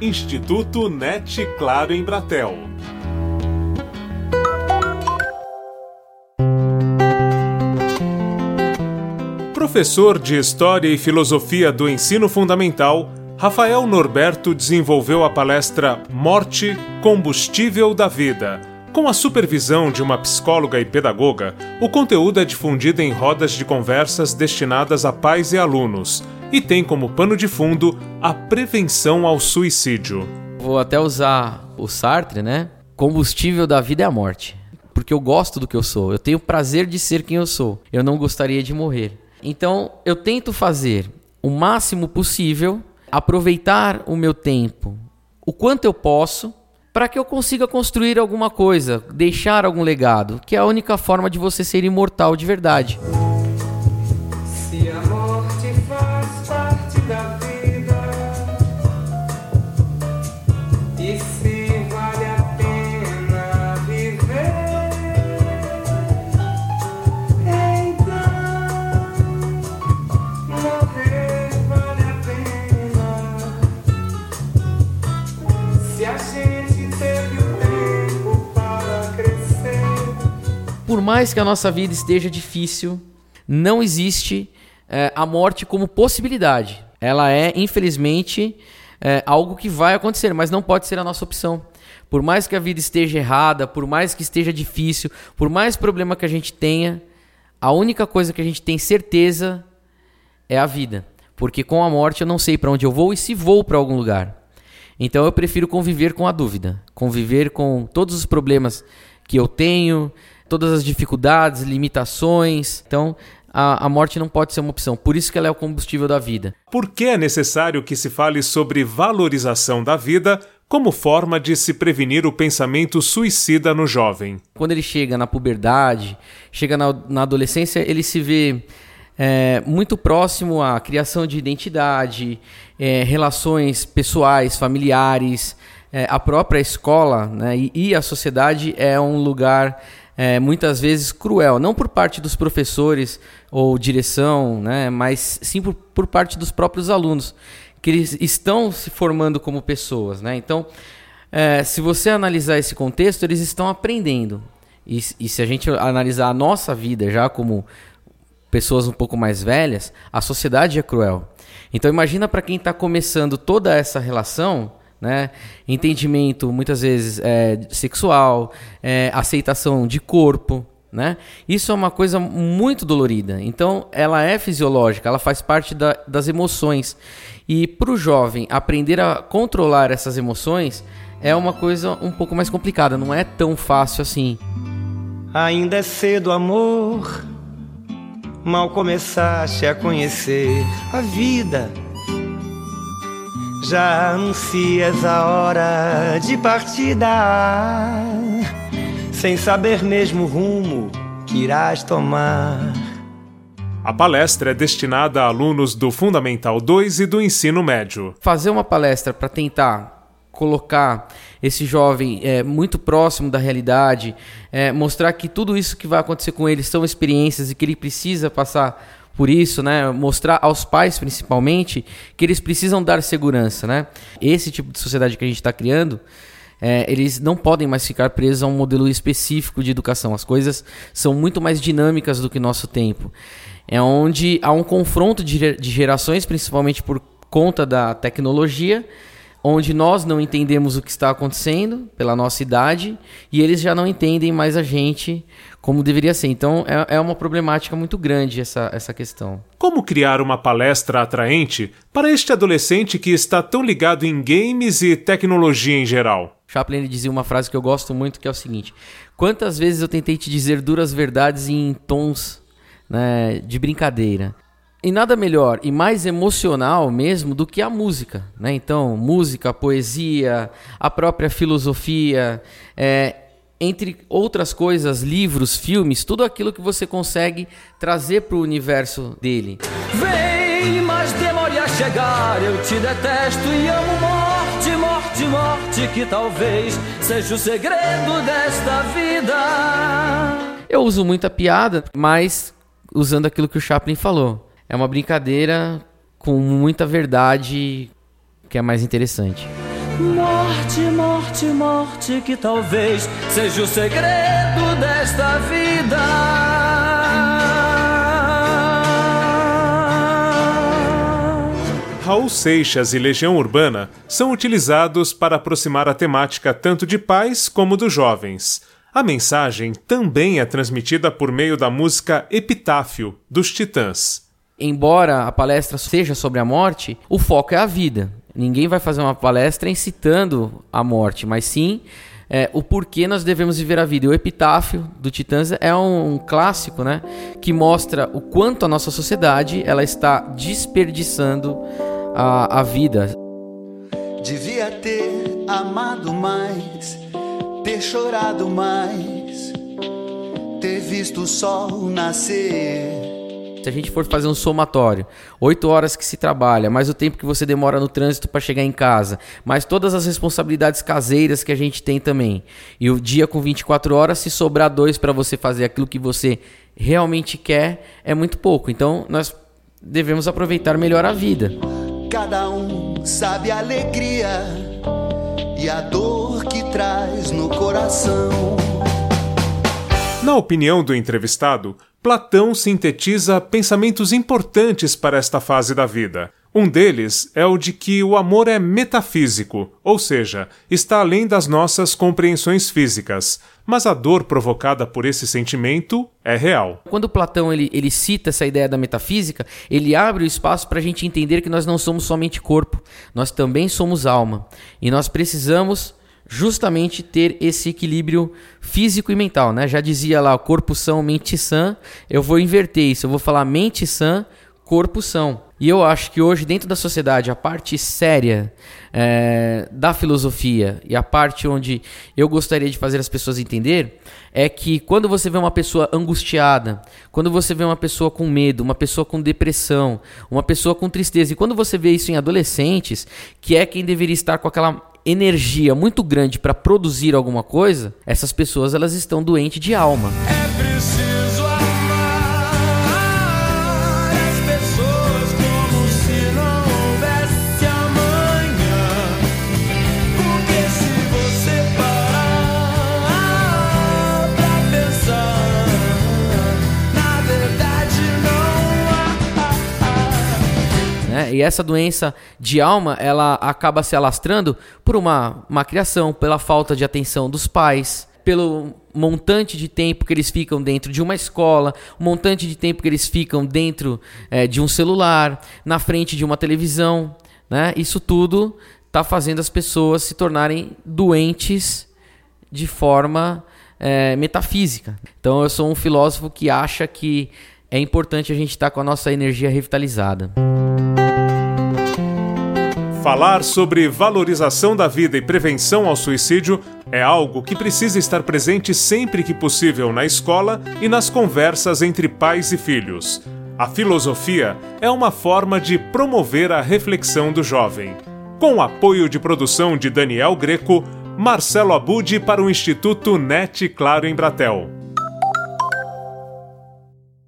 Instituto NET Claro em Bratel. Professor de História e Filosofia do Ensino Fundamental, Rafael Norberto desenvolveu a palestra Morte, Combustível da Vida. Com a supervisão de uma psicóloga e pedagoga, o conteúdo é difundido em rodas de conversas destinadas a pais e alunos e tem como pano de fundo a prevenção ao suicídio. Vou até usar o Sartre, né? Combustível da vida é a morte. Porque eu gosto do que eu sou, eu tenho prazer de ser quem eu sou. Eu não gostaria de morrer. Então, eu tento fazer o máximo possível, aproveitar o meu tempo o quanto eu posso, para que eu consiga construir alguma coisa, deixar algum legado, que é a única forma de você ser imortal de verdade. Por mais que a nossa vida esteja difícil, não existe é, a morte como possibilidade. Ela é, infelizmente, é, algo que vai acontecer, mas não pode ser a nossa opção. Por mais que a vida esteja errada, por mais que esteja difícil, por mais problema que a gente tenha, a única coisa que a gente tem certeza é a vida. Porque com a morte eu não sei para onde eu vou e se vou para algum lugar. Então eu prefiro conviver com a dúvida, conviver com todos os problemas que eu tenho, todas as dificuldades, limitações. Então, a, a, morte não pode ser uma opção. Por isso que ela é o combustível da vida. Por que é necessário que se fale sobre valorização da vida como forma de se prevenir o pensamento suicida no jovem? Quando ele chega na puberdade, chega na, na adolescência, ele se vê é, muito próximo à criação de identidade, é, relações pessoais, familiares, é, a própria escola né, e, e a sociedade é um lugar é, muitas vezes cruel, não por parte dos professores ou direção, né, mas sim por, por parte dos próprios alunos, que eles estão se formando como pessoas. Né? Então, é, se você analisar esse contexto, eles estão aprendendo. E, e se a gente analisar a nossa vida já como pessoas um pouco mais velhas, a sociedade é cruel. Então imagina para quem está começando toda essa relação, né? Entendimento muitas vezes é, sexual, é, aceitação de corpo, né? Isso é uma coisa muito dolorida. Então, ela é fisiológica, ela faz parte da, das emoções. E para o jovem aprender a controlar essas emoções é uma coisa um pouco mais complicada, não é tão fácil assim. Ainda é cedo, amor. Mal começaste a conhecer a vida já anuncias a hora de partida, sem saber mesmo o rumo que irás tomar. A palestra é destinada a alunos do Fundamental 2 e do ensino médio. Fazer uma palestra para tentar colocar esse jovem é, muito próximo da realidade, é, mostrar que tudo isso que vai acontecer com ele são experiências e que ele precisa passar por isso, né, mostrar aos pais principalmente que eles precisam dar segurança, né? Esse tipo de sociedade que a gente está criando, é, eles não podem mais ficar presos a um modelo específico de educação. As coisas são muito mais dinâmicas do que nosso tempo. É onde há um confronto de, de gerações, principalmente por conta da tecnologia, onde nós não entendemos o que está acontecendo pela nossa idade e eles já não entendem mais a gente como deveria ser. Então é, é uma problemática muito grande essa, essa questão. Como criar uma palestra atraente para este adolescente que está tão ligado em games e tecnologia em geral? Chaplin dizia uma frase que eu gosto muito que é o seguinte: Quantas vezes eu tentei te dizer duras verdades em tons né, de brincadeira? E nada melhor e mais emocional mesmo do que a música, né? Então, música, poesia, a própria filosofia, é, entre outras coisas, livros, filmes, tudo aquilo que você consegue trazer para o universo dele. Vem, mas demore a chegar, eu te detesto e amo morte, morte, morte, que talvez seja o segredo desta vida. Eu uso muita piada, mas usando aquilo que o Chaplin falou é uma brincadeira com muita verdade que é mais interessante. Morte, morte, morte, que talvez seja o segredo desta vida. Raul Seixas e Legião Urbana são utilizados para aproximar a temática tanto de pais como dos jovens. A mensagem também é transmitida por meio da música Epitáfio, dos Titãs. Embora a palestra seja sobre a morte, o foco é a vida. Ninguém vai fazer uma palestra incitando a morte, mas sim é, o porquê nós devemos viver a vida. E o Epitáfio do Titãs é um, um, clássico, né, que mostra o quanto a nossa sociedade ela está desperdiçando a, a vida. Devia ter amado mais ter chorado mais, ter visto o sol nascer. Se a gente for fazer um somatório, oito horas que se trabalha, mais o tempo que você demora no trânsito para chegar em casa, mais todas as responsabilidades caseiras que a gente tem também, e o dia com 24 horas, se sobrar dois para você fazer aquilo que você realmente quer, é muito pouco. Então nós devemos aproveitar melhor a vida. Cada um sabe a alegria e a dor que traz no coração. Na opinião do entrevistado, Platão sintetiza pensamentos importantes para esta fase da vida. Um deles é o de que o amor é metafísico, ou seja, está além das nossas compreensões físicas, mas a dor provocada por esse sentimento é real. Quando Platão ele, ele cita essa ideia da metafísica, ele abre o espaço para a gente entender que nós não somos somente corpo, nós também somos alma. E nós precisamos justamente ter esse equilíbrio físico e mental. Né? Já dizia lá, corpo são, mente sã. Eu vou inverter isso, eu vou falar mente sã, corpo são. E eu acho que hoje, dentro da sociedade, a parte séria é, da filosofia e a parte onde eu gostaria de fazer as pessoas entender é que quando você vê uma pessoa angustiada, quando você vê uma pessoa com medo, uma pessoa com depressão, uma pessoa com tristeza, e quando você vê isso em adolescentes, que é quem deveria estar com aquela energia muito grande para produzir alguma coisa, essas pessoas elas estão doentes de alma. É E essa doença de alma, ela acaba se alastrando por uma, uma criação, pela falta de atenção dos pais, pelo montante de tempo que eles ficam dentro de uma escola, o montante de tempo que eles ficam dentro é, de um celular, na frente de uma televisão. Né? Isso tudo está fazendo as pessoas se tornarem doentes de forma é, metafísica. Então eu sou um filósofo que acha que é importante a gente estar tá com a nossa energia revitalizada. Falar sobre valorização da vida e prevenção ao suicídio é algo que precisa estar presente sempre que possível na escola e nas conversas entre pais e filhos. A filosofia é uma forma de promover a reflexão do jovem. Com o apoio de produção de Daniel Greco, Marcelo Abud para o Instituto NET Claro em Bratel.